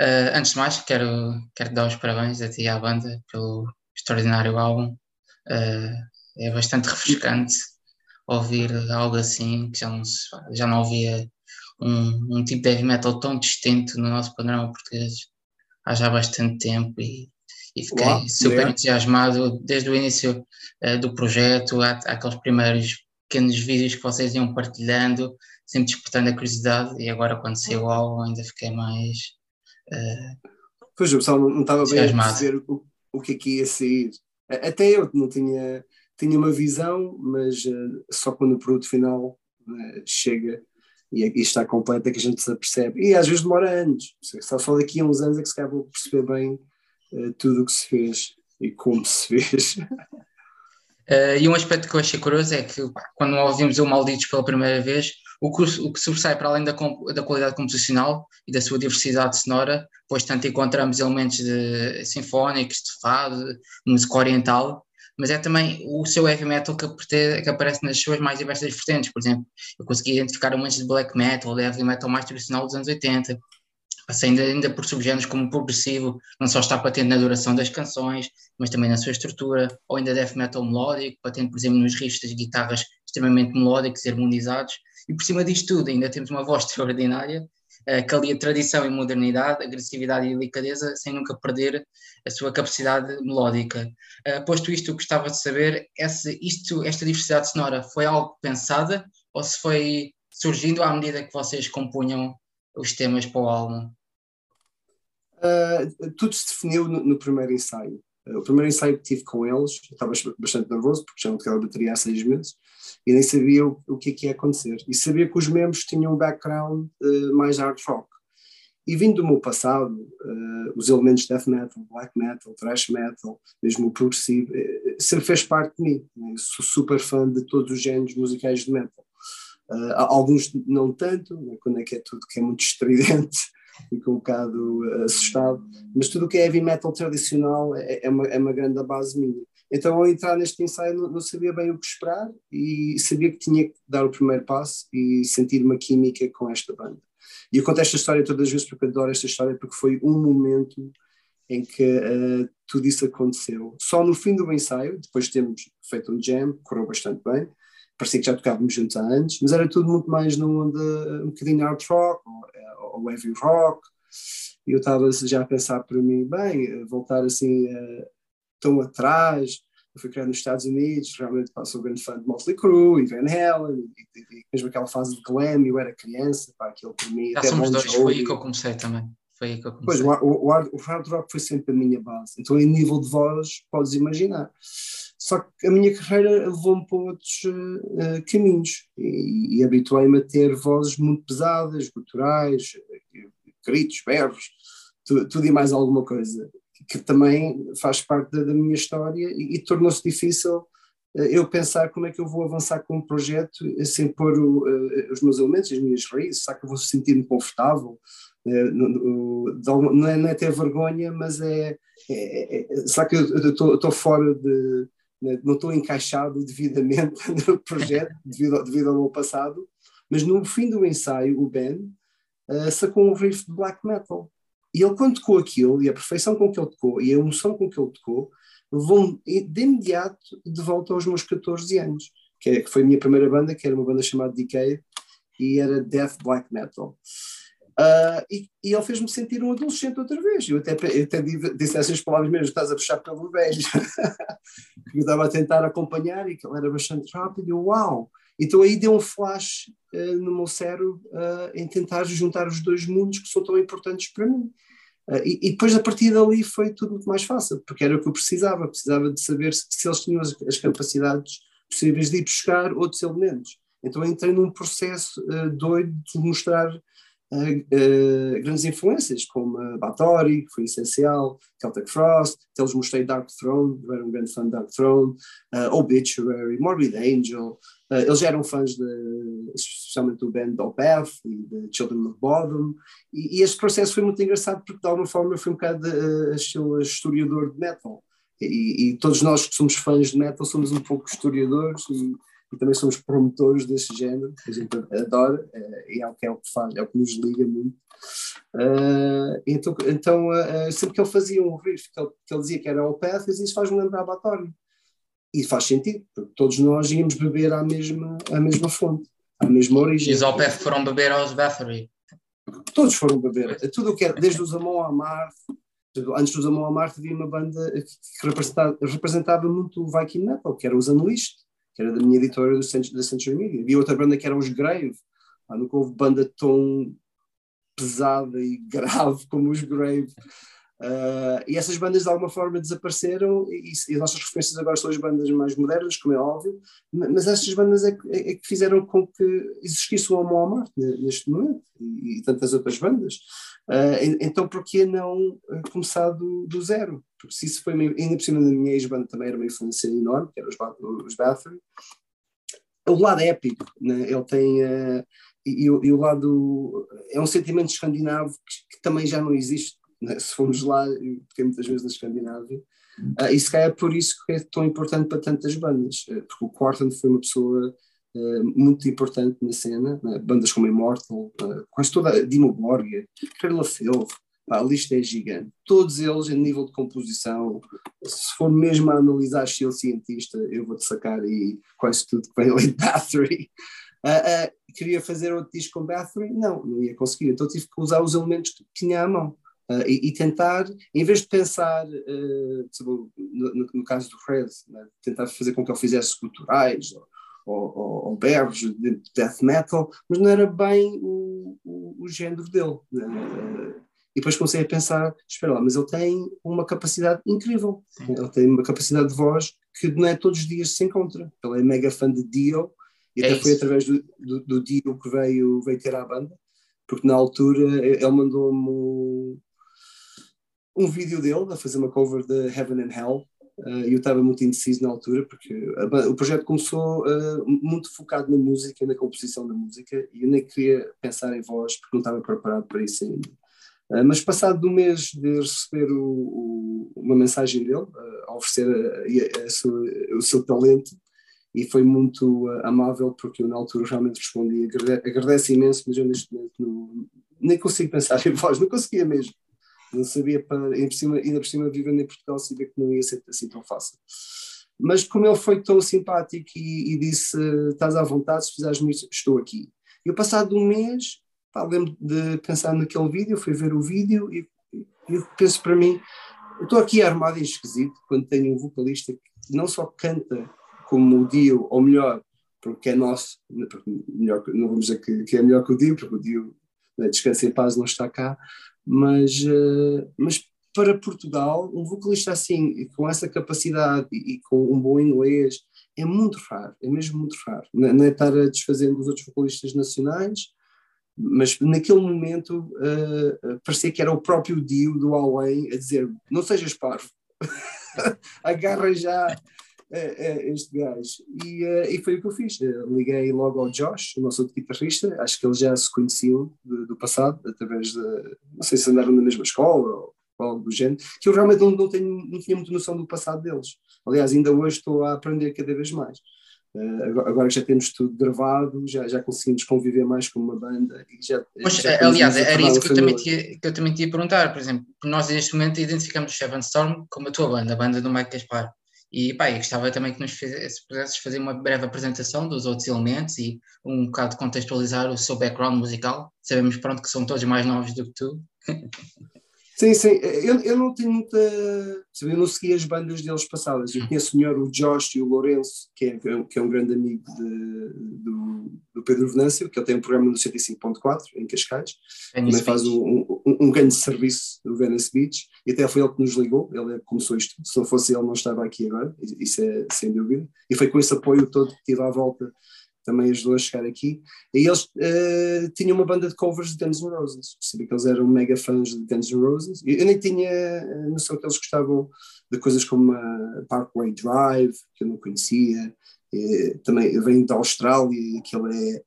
Uh, antes de mais, quero, quero dar os parabéns a ti e à banda pelo extraordinário álbum. Uh, é bastante refrescante ouvir algo assim, que já não, já não havia um, um tipo de heavy metal tão distinto no nosso panorama português há já bastante tempo e, e fiquei Uau, super entusiasmado desde o início uh, do projeto, há, aqueles primeiros pequenos vídeos que vocês iam partilhando, sempre despertando a curiosidade e agora quando saiu o álbum ainda fiquei mais pois o pessoal não, não estava bem a perceber o, o que é que ia sair. Até eu não tinha tinha uma visão mas uh, só quando o produto final uh, chega e, e, está completo é que a gente se apercebe. E às vezes demora anos. Só, só daqui a uns anos é que se calhar vou perceber bem tudo o que se fez e como se fez. Uh, e um aspecto que eu achei curioso é que quando ouvimos o Malditos pela primeira vez, o que, o que sobressai para além da, da qualidade composicional e da sua diversidade sonora, pois tanto encontramos elementos de, sinfónicos, de fado, música oriental, mas é também o seu heavy metal que, que aparece nas suas mais diversas vertentes. Por exemplo, eu consegui identificar elementos de black metal, de heavy metal mais tradicional dos anos 80, Passei ainda, ainda por subgéneros como progressivo, não só está patente na duração das canções, mas também na sua estrutura, ou ainda death metal melódico, patente, por exemplo, nos riffs das guitarras extremamente melódicos e harmonizados. E por cima disto tudo, ainda temos uma voz extraordinária, uh, que alia tradição e modernidade, agressividade e delicadeza, sem nunca perder a sua capacidade melódica. Uh, posto isto, gostava de saber se isto, esta diversidade sonora foi algo pensada ou se foi surgindo à medida que vocês compunham os temas para o álbum? Uh, tudo se definiu no, no primeiro ensaio. Uh, o primeiro ensaio que tive com eles, estava bastante nervoso, porque já não tocava bateria há seis meses, e nem sabia o, o que é que ia acontecer. E sabia que os membros tinham um background uh, mais hard rock. E vindo do meu passado, os elementos death metal, black metal, thrash metal, mesmo o progressivo, sempre fez parte de mim. Eu sou super fã de todos os géneros musicais de metal. Uh, alguns não tanto, né, quando é que é tudo que é muito estridente, fico um bocado uh, assustado, mas tudo o que é heavy metal tradicional é, é, uma, é uma grande base minha. Então, ao entrar neste ensaio, não, não, sabia bem o que esperar e sabia que tinha que dar o primeiro passo e sentir uma química com esta banda. E eu conto esta história todas as vezes porque adoro esta história, porque foi um momento em que uh, tudo isso aconteceu. Só no fim do ensaio, depois de termos feito um jam, correu bastante bem, parecia que já tocávamos juntos há antes, mas era tudo muito mais num de um bocadinho hard rock ou, ou heavy rock. E eu estava já a pensar para mim, bem, voltar assim uh, tão atrás. Eu fui criado nos Estados Unidos, realmente sou um grande fã de Motley Crue e Van Halen, e, e, e mesmo aquela fase de glam, eu era criança, pá, aquilo para mim. Já somos dois, foi aí que eu comecei também. Foi aí que eu comecei. Pois, o, o, o, o hard rock foi sempre a minha base. Então, em nível de voz, podes imaginar. Só que a minha carreira levou-me para outros uh, caminhos e, e habituei-me a ter vozes muito pesadas, guturais, gritos, berros, tu, tudo e mais alguma coisa, que também faz parte da, da minha história e, e tornou-se difícil uh, eu pensar como é que eu vou avançar com um projeto sem pôr o, uh, os meus elementos, as minhas raízes, será que eu vou sentir-me confortável? não, é, não é ter vergonha, mas é, é, é, é será que eu estou fora de não estou encaixado devidamente no projeto, devido, devido ao meu passado, mas no fim do ensaio, o Ben uh, sacou um riff de black metal. E ele, quando tocou aquilo, e a perfeição com que ele tocou, e a emoção com que ele tocou, levou-me de imediato de volta aos meus 14 anos, que, é, que foi a minha primeira banda, que era uma banda chamada Decay, e era death black metal. Uh, e, e, ele fez-me sentir um adolescente outra vez. Eu até, eu até disse essas palavras mesmo: estás a puxar pelo velho. eu estava a tentar acompanhar e que ele era bastante rápido. E uau! Então aí deu um flash uh, no meu cérebro uh, em tentar juntar os dois mundos que são tão importantes para mim. E, e, depois, a partir dali, foi tudo muito mais fácil, porque era o que eu precisava. Precisava de saber se, se eles tinham as, as, capacidades possíveis de ir buscar outros elementos. Então entrei num processo doido de mostrar uh, grandes influências, como uh, Bathory, que foi essencial, Celtic Frost, até eles mostrei Dark Throne, eu era um grande fã de Dark Throne, uh, Obituary, Morbid Angel, uh, eles eram fãs de, especialmente do band Opeth e de Children of Bodom, e, e, este processo foi muito engraçado porque de alguma forma eu fui um bocado uh, historiador de metal, e, e, todos nós que somos fãs de metal somos um pouco historiadores e e também somos promotores desse género, que a gente adora, e é o que, é o que faz, é o que nos liga muito. então, então sempre que ele fazia um riff, que ele, que ele dizia que era o Path, isso faz-me lembrar Batório. E faz sentido, porque todos nós íamos beber à mesma, à mesma fonte, à mesma origem. E os Opeth foram beber aos Bathory? Todos foram beber. Tudo o que era, desde os Amon Amarth, antes dos Amon Amarth havia uma banda que representava, representava muito o Viking Metal, que era os Unleashed, que era da minha editora do Century, da Century Media. Havia outra banda que era os Grave. Ah, nunca houve banda tão pesada e grave como os Grave. Uh, e essas bandas de alguma forma desapareceram e, e, as nossas referências agora são as bandas mais modernas, como é óbvio, mas estas bandas é que, é, é que fizeram com que existisse o Homo Amar neste momento e, e, tantas outras bandas. Uh, então por que não começar do, do, zero? Porque se isso foi, meio, ainda por cima da minha ex-banda também era uma influência enorme, que era os, os Bathory. O lado épico, né? ele tem... Uh, e, e, o lado é um sentimento escandinavo que, que também já não existe né? se formos lá, toquei muitas vezes na Escandinávia, uh, e se calhar é por isso que é tão importante para tantas bandas, uh, porque o Quarton foi uma pessoa uh, muito importante na cena, né? bandas como Immortal, quase toda a Dimo Borgia, Carla A lista é gigante. Todos eles, em nível de composição, se for mesmo a analisar estilo cientista, eu vou-te sacar e quase tudo que vem ali de Bathory. Uh, uh, queria fazer outro disco com Bathory? Não, não ia conseguir. Então tive que usar os elementos que tinha à mão. Uh, e, e, tentar, em vez de pensar, no, no, no, caso do Fred, né, tentar fazer com que ele fizesse culturais ou, ou, de death metal, mas não era bem o, o, o género dele. Né? E depois comecei a pensar, espera lá, mas ele tem uma capacidade incrível, Sim. ele tem uma capacidade de voz que não é todos os dias se encontra. Ele é mega fã de Dio, e é até isso. foi através do, do, do, Dio que veio, veio ter à banda, porque na altura ele mandou-me um vídeo dele a fazer uma cover de Heaven and Hell. Uh, eu estava muito indeciso na altura porque a, o projeto começou uh, muito focado na música, na composição da música e eu nem queria pensar em voz porque não estava preparado para isso ainda. Uh, mas passado do mês de receber o, o, uma mensagem dele, a oferecer a, a sua, o seu talento, e foi muito amável porque eu na altura realmente respondi, agradece, agradece imenso, mas eu neste momento não, nem consigo pensar em voz, não conseguia mesmo não sabia para, ainda por cima, ainda por cima vivendo em Portugal, sabia que não ia ser assim tão fácil. Mas como ele foi tão simpático e, e disse: estás à vontade, se fizeres isso, estou aqui. E passado um mês, pá, lembro de pensar naquele vídeo, fui ver o vídeo e, e penso para mim: eu estou aqui armado em esquisito quando tenho um vocalista que não só canta como o Dio, ou melhor, porque é nosso, melhor, não vamos dizer que, que é melhor que o Dio, porque o Dio né, descansa em paz não está cá, mas, uh, mas para Portugal, um vocalista assim, com essa capacidade e, e, com um bom inglês, é muito raro, é mesmo muito raro. Não, é estar a desfazer dos outros vocalistas nacionais, mas naquele momento uh, parecia que era o próprio Dio do Além a dizer: não sejas parvo, agarra já é, este gajo. E, e foi o que eu fiz. Liguei logo ao Josh, o nosso outro guitarrista, acho que eles já se conheciam do, do passado, através de. Não sei se andaram na mesma escola ou, ou algo do género, que eu realmente não, não, tenho, não tinha muita noção do passado deles. Aliás, ainda hoje estou a aprender cada vez mais. Uh, agora, já temos tudo gravado, já, já conseguimos conviver mais com uma banda. E já, Mas, já aliás, era isso que eu, também tinha, que eu também tinha perguntar. Por exemplo, nós neste momento identificamos Seven Storm como a tua banda, a banda do Mike Gaspar. E pá, eu gostava também que nos fizesse, pudesses fazer uma breve apresentação dos outros elementos e um bocado contextualizar o seu background musical. Sabemos pronto que são todos mais novos do que tu. Sim, sim. Eu, eu não tenho muita. Eu não segui as bandas deles passadas. Eu conheço melhor o Josh e o Lourenço, que é, que é um grande amigo de, do, do Pedro Venâncio, que ele tem um programa no 105.4 em Cascais. Venice também faz um, um, um, grande serviço do Venice Beach. E até foi ele que nos ligou. Ele é começou isto. Se não fosse ele, não estava aqui agora. Isso é sem dúvida. E foi com esse apoio todo que tive à volta também ajudou a chegar aqui. E eles uh, tinham uma banda de covers de Guns N' Roses. Sabia que eles eram mega fãs de Guns N' Roses. Eu, eu nem tinha eh, noção que eles gostavam de coisas como a Parkway Drive, que eu não conhecia. E, também vem da Austrália, aquilo é,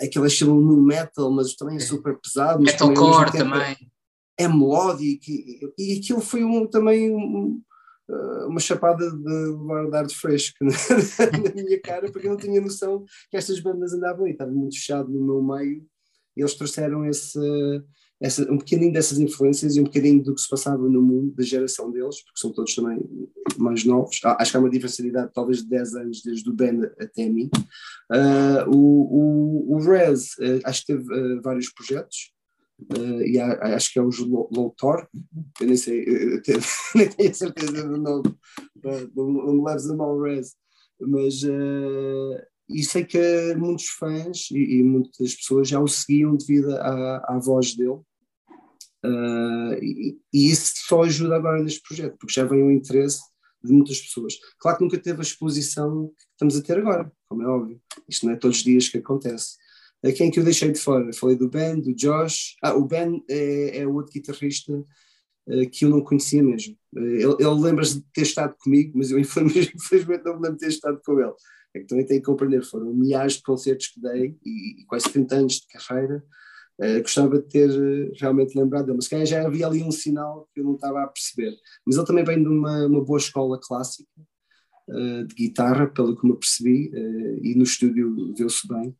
é aquele estilo no metal, mas também é super pesado. Metalcore também. É, é melódico. E, e aquilo foi um, também um, uma chapada de levar de de fresco na, minha cara, porque eu não tinha noção que estas bandas andavam aí, estava muito fechado no meu meio, e eles trouxeram esse, essa, um bocadinho dessas influências e um bocadinho do que se passava no mundo da geração deles, porque são todos também mais novos. Ah, acho que há uma diversidade talvez de 10 anos desde o Ben até mim. Uh, o, o, o Rez, uh, acho que teve uh, vários projetos. E há, acho que é o Low Thor, eu nem sei, eu tenho, nem tenho certeza do nome, não me leves a mal mas e sei que muitos fãs e, e, muitas pessoas já o seguiam devido à, à voz dele Uh, e, e, isso só ajuda agora neste projeto, porque já vem o interesse de muitas pessoas. Claro que nunca teve a exposição que estamos a ter agora, como é óbvio. Isto não é todos os dias que acontece. Uh, quem que eu deixei de fora? Falei do Ben, do Josh. Ah, o Ben é, é outro guitarrista uh, que eu não conhecia mesmo. ele, ele lembra-se de ter estado comigo, mas eu infelizmente, não me lembro de ter estado com ele. É que também tem que compreender, foram milhares de concertos que dei e, e quase 30 anos de carreira Uh, gostava de ter uh, realmente lembrado dele, mas se calhar já havia ali um sinal que eu não estava a perceber. Mas ele também vem de uma, uma boa escola clássica uh, de guitarra, pelo que me percebi, e no estúdio viu-se bem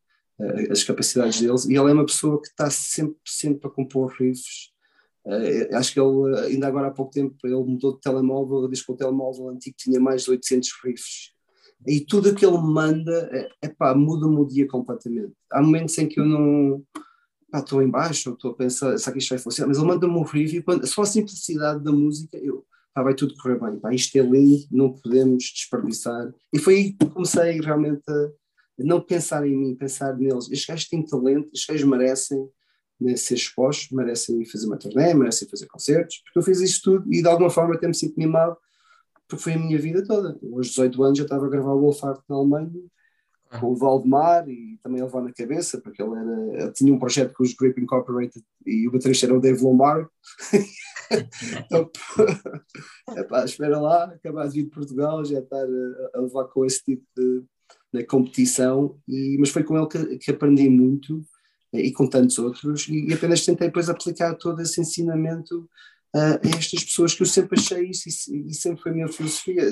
as capacidades deles. E ele é uma pessoa que está sempre, sempre a compor riffs. acho que ele, ainda agora há pouco tempo, ele mudou de telemóvel, diz que o telemóvel antigo tinha mais de 800 riffs. E tudo o que ele manda, epá, muda-me o dia completamente. Há momentos em que eu não estou em baixo, estou a pensar, será que isto vai funcionar? Mas ele manda-me um review, quando, só a simplicidade da música, eu, pá, vai tudo correr bem, pá, isto é lindo, não podemos desperdiçar. E foi aí que comecei realmente a não pensar em mim, pensar neles. Estes gajos têm talento, estes gajos merecem né, ser expostos, merecem fazer uma turnê, merecem fazer concertos, porque eu fiz isto tudo e de alguma forma até me sinto mimado, porque foi a minha vida toda. Aos 18 anos eu estava a gravar o Wolfart na Alemanha, com o Valdemar e também a levar na cabeça, porque ele era, tinha um projeto com os Grip Incorporated e o baterista era o Dave Lombardo. então, epá, espera lá, acabar de vir de Portugal, já estar a, a levar com esse tipo de, de competição, e, mas foi com ele que, que aprendi muito e com tantos outros, e, apenas tentei depois aplicar todo esse ensinamento a estas pessoas que eu sempre achei isso e, e sempre foi a minha filosofia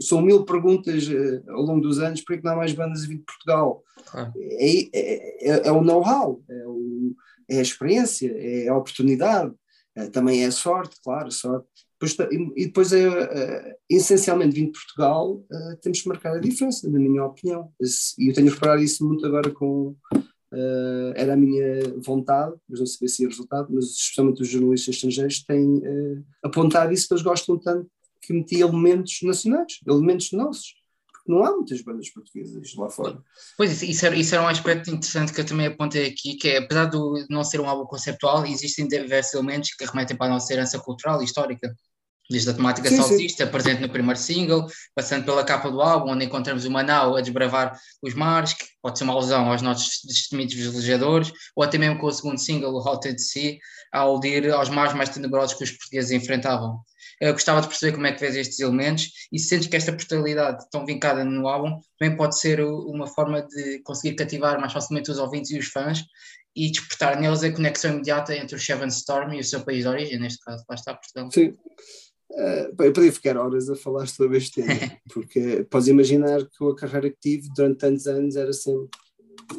são mil perguntas uh, ao longo dos anos, por que não há mais bandas a vir de Portugal? Ah. É, é, é, é, o know-how, é, é, a experiência, é a oportunidade, é, também é a sorte, claro, sorte. Depois, e depois, é, essencialmente, vindo de Portugal, uh, temos que marcar a diferença, na minha opinião. E eu tenho reparado isso muito agora com. Uh, era a minha vontade, mas não sabia se ia resultado, mas especialmente os jornalistas estrangeiros têm uh, apontado isso, eles gostam tanto que metia elementos nacionais, elementos nossos. Porque não há muitas bandas portuguesas lá fora. Pois, isso era, isso era um aspecto interessante que eu também apontei aqui, que é, apesar de não ser um álbum conceptual, existem diversos elementos que remetem para a nossa herança cultural e histórica. Desde a temática sim, salsista, sim. presente no primeiro single, passando pela capa do álbum, onde encontramos o Manau a desbravar os mares, que pode ser uma alusão aos nossos destemidos velejadores, ou até mesmo com o segundo single, o Hot Sea, a aludir aos mares mais tenebrosos que os portugueses enfrentavam. Eu gostava de perceber como é que vês estes elementos e se sentes que esta personalidade tão vincada no álbum também pode ser uma forma de conseguir cativar mais facilmente os ouvintes e os fãs e despertar neles a conexão imediata entre o Seven Storm e o seu país de origem, neste caso, lá está Portugal. Sim. Uh, eu podia ficar horas a falar sobre este tema, porque podes imaginar que a carreira que tive durante tantos anos era sempre,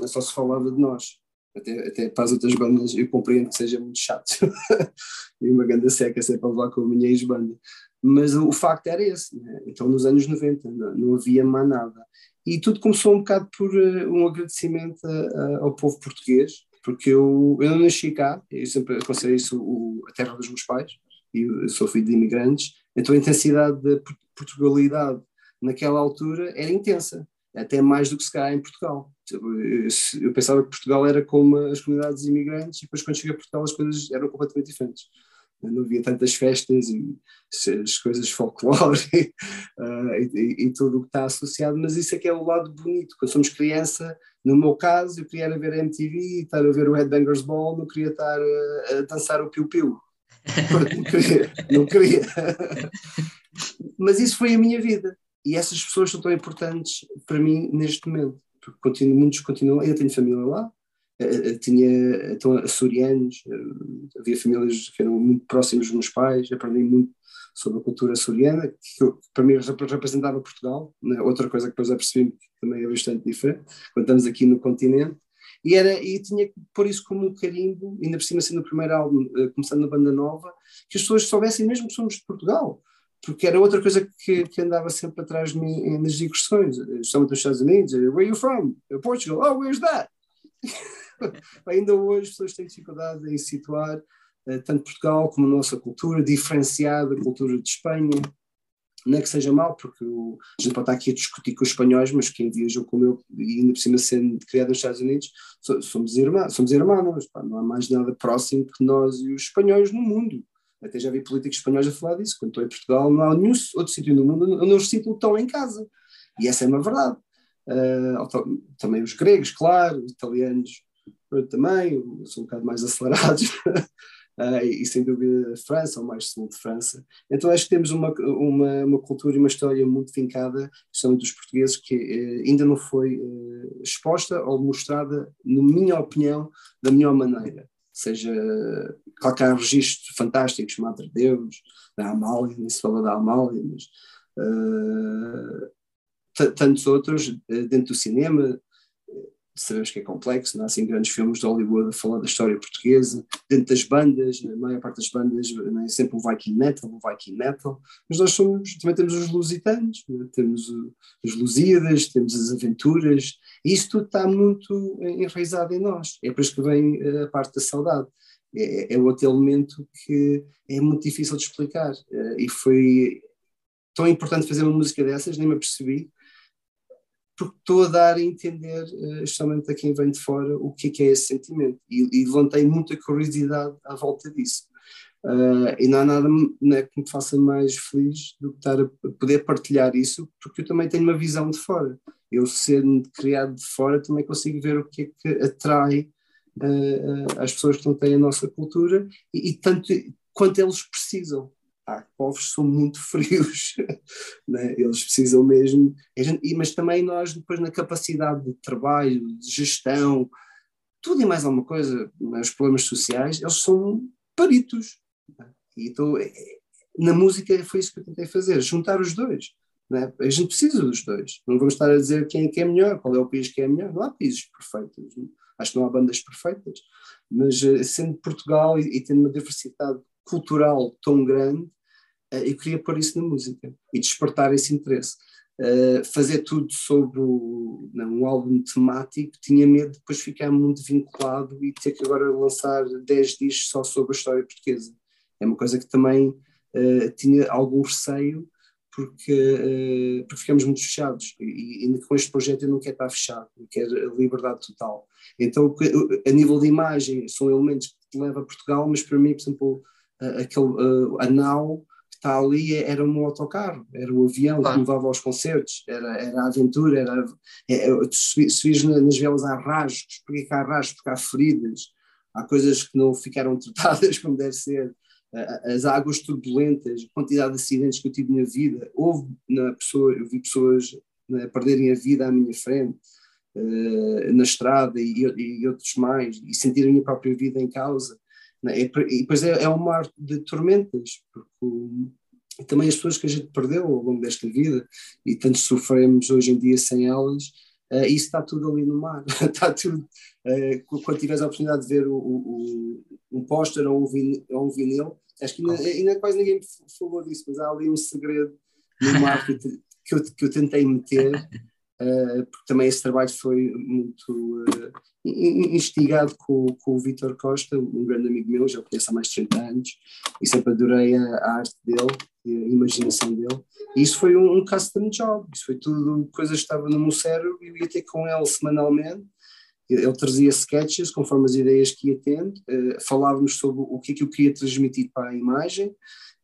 só se falava de nós. Até, até para as outras bandas eu compreendo que seja muito chato. E uma ganda seca sempre a levar com a minha ex-banda. Mas o, facto era esse né? então nos anos 90 não, não, havia mais nada. E tudo começou um bocado por uh, um agradecimento a, a, ao povo português porque eu, eu não nasci cá eu sempre aconselho isso o, a terra dos meus pais e sou filho de imigrantes então a intensidade da Portugalidade naquela altura era intensa até mais do que se calhar em Portugal. Eu pensava que Portugal era como as comunidades imigrantes e depois quando cheguei a Portugal as coisas eram completamente diferentes. Não havia tantas festas e as coisas folclore uh, e, e, tudo o que está associado, mas isso é que é o lado bonito. Quando somos criança, no meu caso, eu queria ver a MTV e estar a ver o Headbangers Ball, não queria estar a, a dançar o piu-piu. Não queria. Não queria. mas isso foi a minha vida e essas pessoas são tão importantes para mim neste momento, porque continuo, muitos continuam, eu tenho família lá, eh, eh, tinha então, açorianos, eh, havia famílias que eram muito próximas dos meus pais, aprendi muito sobre a cultura açoriana, que, que para mim representava Portugal, né? outra coisa que depois apercebi que também é bastante diferente, quando estamos aqui no continente, e, era, e tinha que pôr isso como um carimbo, ainda por cima sendo o primeiro álbum, eh, começando na banda nova, que as pessoas soubessem mesmo que somos de Portugal, porque era outra coisa que, que andava sempre atrás de mim nas digressões, estamos nos Estados Unidos, where are you from? Portugal, oh, where's that? Ainda hoje as pessoas têm dificuldade em situar tanto Portugal como a nossa cultura, diferenciada da cultura de Espanha. Não é que seja mal, porque o, a gente pode estar aqui a discutir com os espanhóis, mas quem viajou como eu, e ainda por cima sendo criado nos Estados Unidos, somos irmãos, somos irmãos, pá, não há mais nada próximo que nós e os espanhóis no mundo. Até já vi políticos espanhóis a falar disso. Quando estou em Portugal, não há nenhum outro sítio no mundo onde os sinto tão em casa. E essa é uma verdade. Uh, também os gregos, claro, os italianos também, são um bocado mais acelerados, uh, e sem dúvida França, ou mais sul de França. Então acho que temos uma, uma, uma cultura e uma história muito vincada, principalmente dos portugueses, que uh, ainda não foi uh, exposta ou mostrada, na minha opinião, da melhor maneira. Seja, claro que registros fantásticos, Madre Deus, da Amália, nem se fala da Amália, mas tantos outros dentro do cinema, sabemos que é complexo, não há assim grandes filmes de Hollywood a falar da história portuguesa, dentro das bandas, a maior parte das bandas é sempre um Viking Metal, um Viking Metal, mas nós somos, também temos os lusitanos, né? temos os Lusíadas, temos as aventuras, e isso tudo está muito enraizado em nós, é por isso que vem a parte da saudade. É, é outro elemento que é muito difícil de explicar, eh, e foi tão importante fazer uma música dessas, nem me apercebi, porque estou a dar a entender, justamente a quem vem de fora, o que é, que é esse sentimento. E, e levantei muita curiosidade à volta disso. Uh, e não há nada né, que me faça mais feliz do que estar a poder partilhar isso, porque eu também tenho uma visão de fora. Eu, sendo criado de fora, também consigo ver o que é que atrai uh, as pessoas que não têm a nossa cultura e, e tanto quanto eles precisam há povos são muito frios, né? eles precisam mesmo, mas também nós depois na capacidade de trabalho, de gestão, tudo e mais alguma coisa, né? os problemas sociais, eles são peritos. Né? E então, é, é, na música foi isso que eu tentei fazer, juntar os dois. Né? A gente precisa dos dois. Não vamos estar a dizer quem é que é melhor, qual é o país que é melhor. Não há países perfeitos. Acho que não há bandas perfeitas. Mas eh, sendo Portugal e, e tendo uma diversidade cultural tão grande, uh, eu queria pôr isso na música e despertar esse interesse. Uh, fazer tudo sobre o, não, um álbum temático, tinha medo de depois ficar muito vinculado e ter que agora lançar 10 discos só sobre a história portuguesa. É uma coisa que também uh, tinha algum receio, porque, uh, porque ficamos muito fechados e, e, com este projeto eu não quero estar fechado, eu quero a liberdade total. Então, a nível de imagem, são elementos que te levam a Portugal, mas para mim, por exemplo, aquele, a nau está ali era um autocarro, era o avião claro. que levava aos concertos, era, era a aventura, era, é, é se, se nas velas há rasgos, porque há rasgos, porque há feridas, há coisas que não ficaram tratadas como deve ser, as águas turbulentas, a quantidade de acidentes que eu tive na vida, houve na pessoa, eu vi pessoas né, perderem a vida à minha frente, uh, na estrada e, e, outros mais, e sentirem a própria vida em causa. Né? E, depois é, é um mar de tormentas, porque também as pessoas que a gente perdeu ao longo desta vida e tanto sofremos hoje em dia sem elas, uh, isso está tudo ali no mar. está tudo. Uh, quando tiveres a oportunidade de ver o, o, um póster ou um vinil, ou um vinil acho que ainda, ainda, quase ninguém falou disso, mas há ali um segredo no mar que, que, eu, que eu tentei meter. Uh, porque também esse trabalho foi muito uh, instigado com, com o Vítor Costa, um grande amigo meu, já o conheço há mais de 30 anos, e sempre adorei a, a arte dele, a imaginação dele. E isso foi um, um custom job, isso foi tudo coisas que estavam no meu cérebro e eu ia ter com ele semanalmente. Ele trazia sketches conforme as ideias que ia tendo, uh, falávamos sobre o que é que eu queria transmitir para a imagem,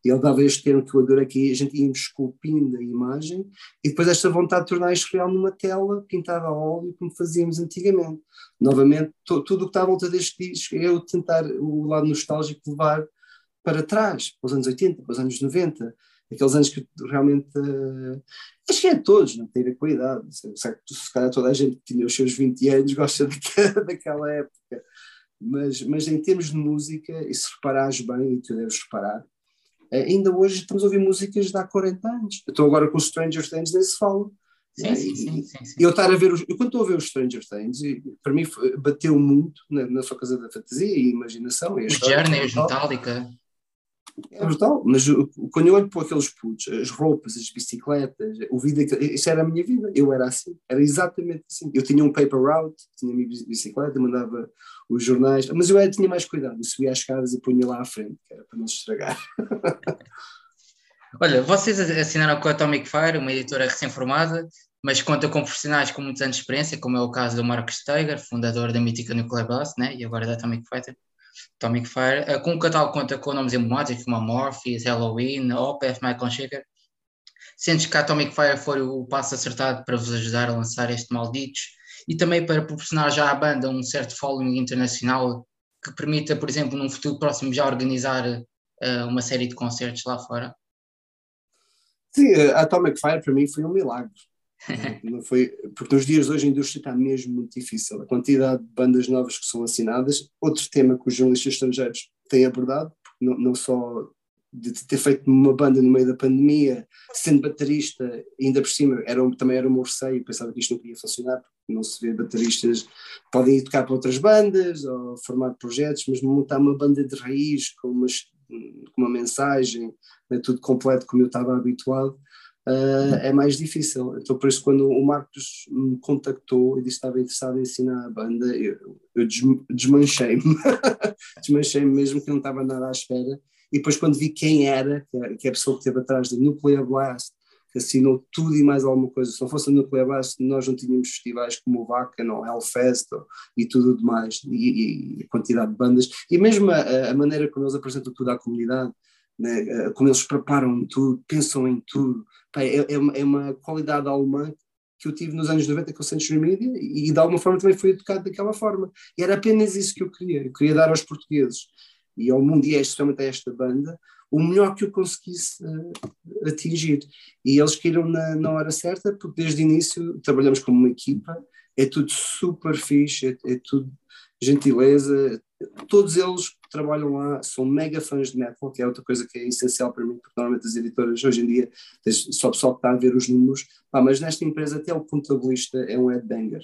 ele dava este termo que que a gente ia esculpindo a imagem e depois esta vontade de tornar isto real numa tela pintada a óleo, como fazíamos antigamente. Novamente, tudo o que está à volta deste disco é eu tentar o lado nostálgico levar para trás, para os anos 80, para os anos 90, aqueles anos que realmente. Uh, acho que é todos, não tem a ver com a idade. Se, calhar toda a gente que tinha os seus 20 anos gosta daquela época. Mas, mas em termos de música, e se reparares bem, e tu deves reparar, ainda hoje estamos a ouvir músicas de há 40 anos. Eu estou agora com os Stranger Things, nem se fala. Sim, sim, sim, sim, sim. Eu estar a ver os, eu quando estou a ver os Stranger Things, para mim bateu muito na, na sua casa da fantasia e imaginação. E os Journey, os Metallica. É brutal, mas quando eu olho para aqueles putos, as roupas, as bicicletas, o vida, isso era a minha vida, eu era assim, era exatamente assim. Eu tinha um paper route, tinha a minha bicicleta, mandava os jornais, mas eu era, tinha mais cuidado, eu subia as escadas e punha lá à frente, era para não se estragar. Olha, vocês assinaram com a Atomic Fire, uma editora recém-formada, mas conta com profissionais com muitos anos de experiência, como é o caso do Mark Steiger, fundador da mítica Nuclear Blast, né? e agora da Atomic Fighter. Atomic Fire, uh, com o catálogo conta com nomes emblemáticos como a Morpheus, Halloween, Opeth, Michael Shaker. Sentes que a Atomic Fire foi o passo acertado para vos ajudar a lançar este Malditos e também para proporcionar já à banda um certo following internacional que permita, por exemplo, num futuro próximo já organizar uh, uma série de concertos lá fora? Sim, a Atomic Fire para mim foi um milagre. não foi, porque nos dias de hoje a indústria está mesmo muito difícil. A quantidade de bandas novas que são assinadas, outro tema que os jornalistas estrangeiros têm abordado, não, não só de ter feito uma banda no meio da pandemia, sendo baterista, ainda por cima, era, também era o meu receio, pensava que isto não podia funcionar, porque não se vê bateristas, podem ir tocar para outras bandas, ou formar projetos, mas montar uma banda de raiz, com, com uma mensagem, né, tudo completo como eu estava habituado, uh, é mais difícil. Então, por isso, quando o Marcos me contactou e disse que estava interessado em ensinar a banda, eu, eu desmanchei-me, desmanchei-me mesmo que não estava nada à espera. E depois, quando vi quem era, que é, que é a pessoa que esteve atrás da Nuclear Blast, que assinou tudo e mais alguma coisa. Se não fosse a Nuclear Blast, nós não tínhamos festivais como o Vaca, não, Hellfest e tudo demais, e, e, a quantidade de bandas, e mesmo a, a, maneira como eles apresentam tudo à comunidade, né, eh, como eles preparam tudo, pensam em tudo, é, é, uma, é uma qualidade alemã que eu tive nos anos 90 com o Century Media e, de alguma forma também fui educado daquela forma. E era apenas isso que eu queria. Eu queria dar aos portugueses e ao mundo, e é especialmente a esta banda, o melhor que eu conseguisse uh, atingir. E eles caíram na, na hora certa, porque desde o início trabalhamos como uma equipa, é tudo super fixe, é, é tudo gentileza, todos eles que trabalham lá são mega fãs de metal, que é outra coisa que é essencial para mim, porque normalmente as editoras hoje em dia, só o pessoal que está a ver os números, pá, mas nesta empresa até o contabilista é um headbanger.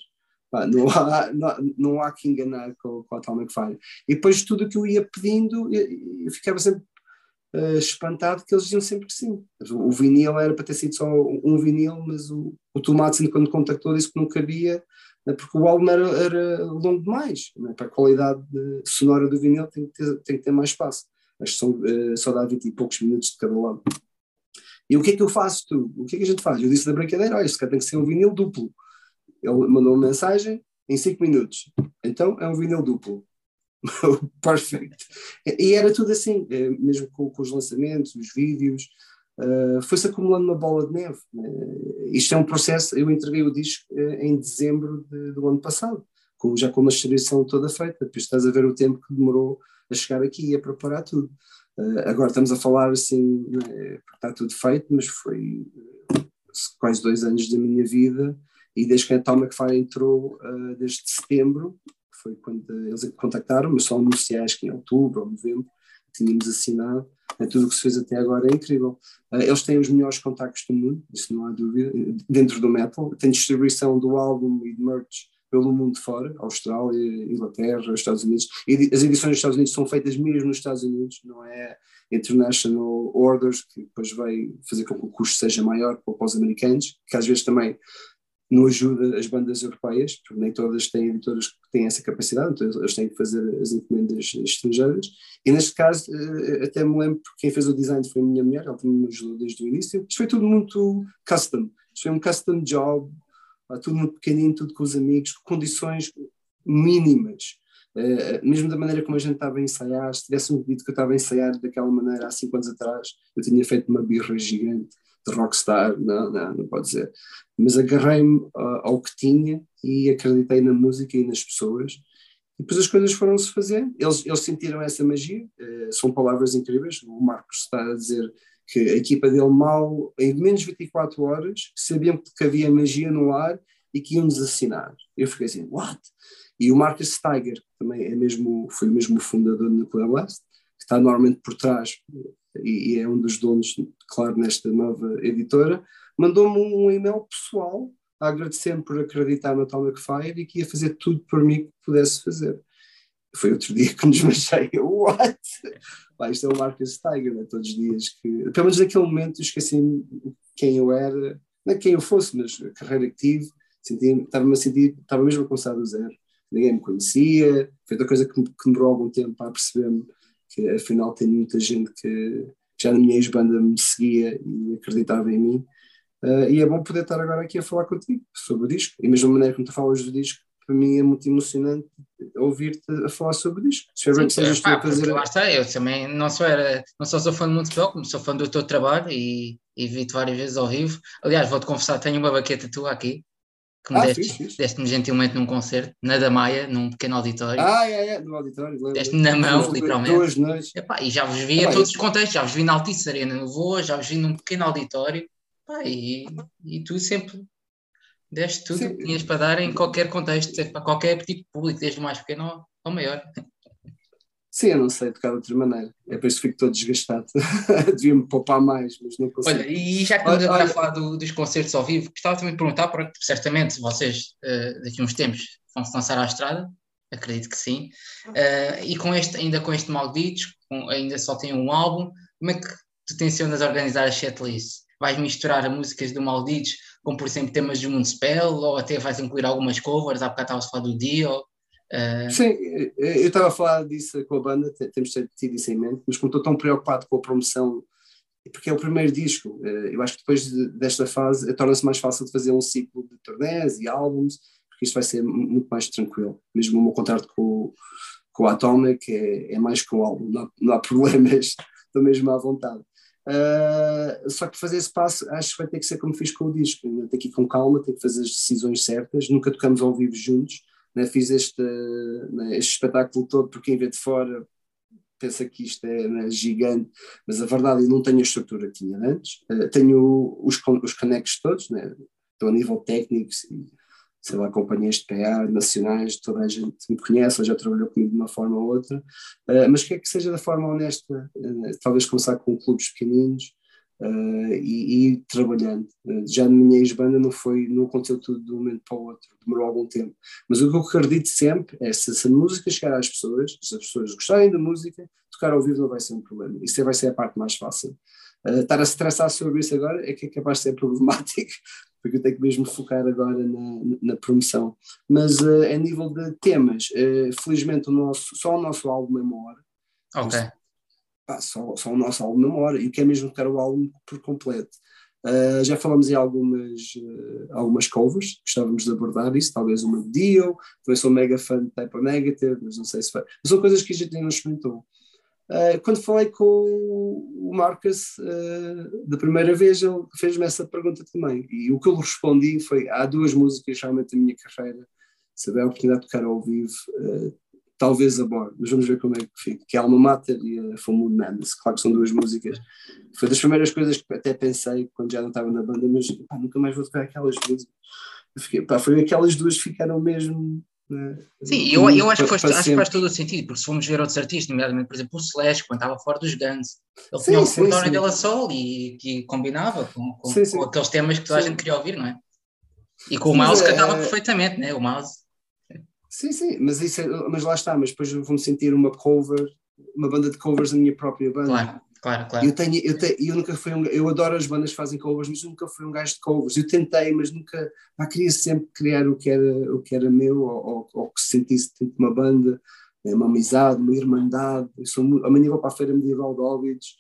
Pá, não, há, não, não há que enganar com, com a Atomic Fire. E depois tudo o que eu ia pedindo, eu, eu ficava sempre uh, espantado que eles diziam sempre que sim. O, o vinil era para ter sido só um vinil, mas o, o Tomate, quando contactou, disse que não cabia porque o álbum era, era longo demais, para a qualidade sonora do vinil tem que ter, tem que ter mais espaço. Acho que são, uh, só dá 20 e poucos minutos de cada lado. E o que é que eu faço tu? O que é que a gente faz? Eu disse da brincadeira, olha, este tem que ser um vinil duplo. Ele mandou uma mensagem em 5 minutos. Então é um vinil duplo. Perfeito. E era tudo assim, eh, mesmo com, com os lançamentos, os vídeos, uh, foi-se acumulando uma bola de neve. Uh, isto é um processo, eu entreguei o disco uh, em dezembro de, do ano passado, com, já com uma distribuição toda feita, depois estás a ver o tempo que demorou a chegar aqui e a preparar tudo. agora estamos a falar assim, né, está tudo feito, mas foi quase dois anos da minha vida, e desde que a Atomic Fire entrou, desde setembro, foi quando eles contactaram, mas só anunciar acho que em outubro ou novembro, tínhamos assinado, é, tudo o que se fez até agora é incrível. Eh, eles têm os melhores contactos do mundo, isso não há dúvida, dentro do metal. Tem distribuição do álbum e de merch pelo mundo fora, Austrália, Inglaterra, Estados Unidos. E as edições dos Estados Unidos são feitas mesmo nos Estados Unidos, não é international orders, que depois vai fazer com que o custo seja maior para os americanos, que às vezes também não ajuda as bandas europeias, porque nem todas têm editoras que têm essa capacidade, então eles têm que fazer as encomendas estrangeiras. E neste caso, eh, até me lembro, porque quem fez o design foi a minha mulher, ela me ajudou desde o início. Isto foi tudo muito custom, isto foi um custom job, tudo muito pequenino, tudo com os amigos, com condições mínimas. Uh, mesmo da maneira como a gente estava a ensaiar, se tivesse-me dito que eu estava a ensaiar daquela maneira há cinco anos atrás, eu tinha feito uma birra gigante de rockstar, não, não, não pode ser. Mas agarrei-me uh, ao que tinha e acreditei na música e nas pessoas. E depois as coisas foram-se fazer. Eles, eles sentiram essa magia, uh, são palavras incríveis. O Marcos está a dizer que a equipa dele, mal, em menos de 24 horas, sabiam que havia magia no ar e que iam-nos assinar. Eu fiquei assim, what? E o Marcus Steiger, que também é mesmo, foi mesmo o fundador do Nuclear Blast, está normalmente por trás e, e, é um dos donos, claro, nesta nova editora, mandou-me um e-mail pessoal a agradecer-me por acreditar no Atomic Fire e que ia fazer tudo por mim que pudesse fazer. Foi outro dia que nos desmanchei. What? Pá, isto é o Marcus Tiger, né? todos os dias que. Pelo menos naquele momento esqueci quem eu era, não é quem eu fosse, mas a carreira que tive, estava-me a sentir, estava mesmo a começar do zero. Ninguém me conhecia, foi outra coisa que, me, que demorou algum tempo para perceber-me que afinal tem muita gente que já na minha ex-banda me seguia e acreditava em mim. Uh, e é bom poder estar agora aqui a falar contigo sobre o disco. E mesma maneira como tu falas do disco, para mim é muito emocionante ouvir-te a falar sobre isto. Espero Sim, que sejas tu a fazer. Lá está, eu também não só, era, não só sou fã de Municipal, como sou fã do teu trabalho e, e vi-te várias vezes ao vivo. Aliás, vou-te confessar, tenho uma baqueta tua aqui, que me ah, deste, deste-me gentilmente num concerto, na Damaia, num pequeno auditório. Ah, é, é, no auditório. Deste-me na mão, literalmente. Duas noites. Epá, e já vos vi a todos os contextos, já vos vi na Altice Arena no Voa, já vos vi num pequeno auditório. Epá, e, e tu sempre deste tudo que tinhas para dar em qualquer contexto, para qualquer tipo de público, desde o mais pequeno ao maior. Sim, eu não sei tocar de outra maneira. É por isso que fico todo desgastado. Devia-me poupar mais, mas não consigo. Olha, e já que estamos a falar do, dos concertos ao vivo, gostava também de perguntar, porque certamente vocês uh, daqui a uns tempos vão se lançar à estrada, acredito que sim, uh, e com este, ainda com este Malditos, com, ainda só tem um álbum, como é que tu tensionas organizar a setlist? Vais misturar as músicas do Malditos com, por exemplo, temas de Moonspell, ou até vais incluir algumas covers, há bocado estavas a falar do Dio, Uh... Sim, eu estava a falar disso com a banda, temos tido isso em mente, mas como estou tão preocupado com a promoção, porque é o primeiro disco, eu acho que depois desta fase torna-se mais fácil de fazer um ciclo de turnés e álbuns, porque isto vai ser muito mais tranquilo. Mesmo o meu contrato com, com a Atomic é, é mais com o álbum, não há, não há problemas, estou mesmo à vontade. Uh, só que fazer esse passo acho que vai ter que ser como fiz com o disco, tenho que ir com calma, tenho que fazer as decisões certas, nunca tocamos ao vivo juntos, né, fiz este, né, este espetáculo todo porque quem vê de fora pensa que isto é né, gigante, mas a verdade é que não tenho a estrutura que tinha antes. Uh, tenho os, os conectos todos, né? estou a nível técnico, sei lá, companhias de PA nacionais, toda a gente me conhece ou já trabalhou comigo de uma forma ou outra, uh, mas quer que seja da forma honesta, uh, talvez começar com clubes pequeninos, uh, e, e, trabalhando. Uh, já na minha ex-banda não foi, não aconteceu tudo de um momento para o outro, demorou algum tempo. Mas o que eu acredito sempre é se, se a música chegar às pessoas, se as pessoas gostarem da música, tocar ao vivo não vai ser um problema. Isso vai ser a parte mais fácil. Uh, estar a se traçar sobre isso agora é que é capaz de ser problemático, porque eu tenho que mesmo focar agora na, na promoção. Mas uh, a nível de temas, uh, felizmente o nosso, só o nosso álbum é uma hora. Ok pá, só, só o nosso álbum namora e quer mesmo tocar o álbum por completo. Uh, já falamos em algumas, uh, algumas covers, gostávamos de abordar isso, talvez uma Dio, também sou mega fã de Type of Negative, mas não sei se. Mas são coisas que a gente ainda não experimentou. Uh, quando falei com o Marcus da primeira vez, ele fez-me essa pergunta também. E o que eu respondi foi: há duas músicas realmente da minha carreira, se houver a oportunidade de tocar ao vivo, talvez a bordo, mas vamos ver como é que fica, que é Alma Mater e a Full Moon Madness, claro que são duas músicas, foi das primeiras coisas que até pensei quando já não estava na banda, mas pá, nunca mais vou tocar aquelas músicas, fiquei, pá, foi aquelas duas que ficaram mesmo... Né, Sim, eu, eu acho, que faz, acho que faz todo o sentido, porque se formos ver outros artistas, nomeadamente, por exemplo, o Slash, quando estava fora dos Guns, ele tinha o repertório dela Sol e que combinava com, com, sim, sim. com, aqueles temas que toda a gente queria ouvir, não é? E com o Mouse é, cantava perfeitamente, né? O Mouse. Sim, sim, mas, isso é, mas lá está, mas depois vou-me sentir uma cover, uma banda de covers da minha própria banda. Claro, claro, claro. Eu, tenho, eu, tenho, eu nunca fui um, eu adoro as bandas que fazem covers, mas nunca fui um gajo de covers. Eu tentei, mas nunca, pá, queria sempre criar o que era, o que era meu, ou, ou, ou que sentisse dentro de uma banda, né, uma amizade, uma irmandade. Eu sou, a minha vou para a Feira Medieval de Óbidos,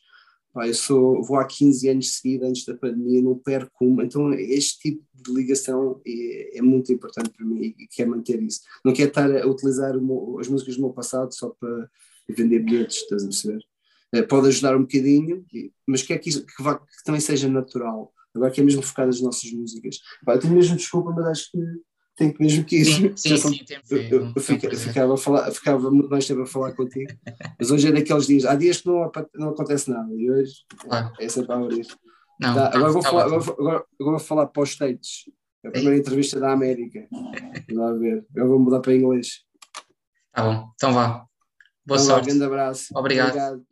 Pá, eu sou, vou há 15 anos seguidos antes da pandemia, não perco uma. Então, este tipo de ligação é, é muito importante para mim e quero manter isso. Não quero estar a utilizar meu, as músicas do meu passado só para vender bilhetes, estás a perceber? É, pode ajudar um bocadinho, mas quer que, isso, que, vá, que também seja natural. Agora que é mesmo focar nas nossas músicas. Pá, eu tenho mesmo desculpa, mas acho que mesmo que. Sim, sim, sim eu, eu, eu fica, ficava, a falar, ficava muito mais tempo a falar contigo, mas hoje é daqueles dias. Há dias que não, não acontece nada e hoje claro. é sempre a abrir. Não, tá, agora, vou tá falar, agora, agora, agora, vou falar para os States. A primeira entrevista da América. Vamos ver. Eu vou mudar para inglês. Tá bom, então vá. Boa então, sorte. Um grande abraço. Obrigado. Obrigado.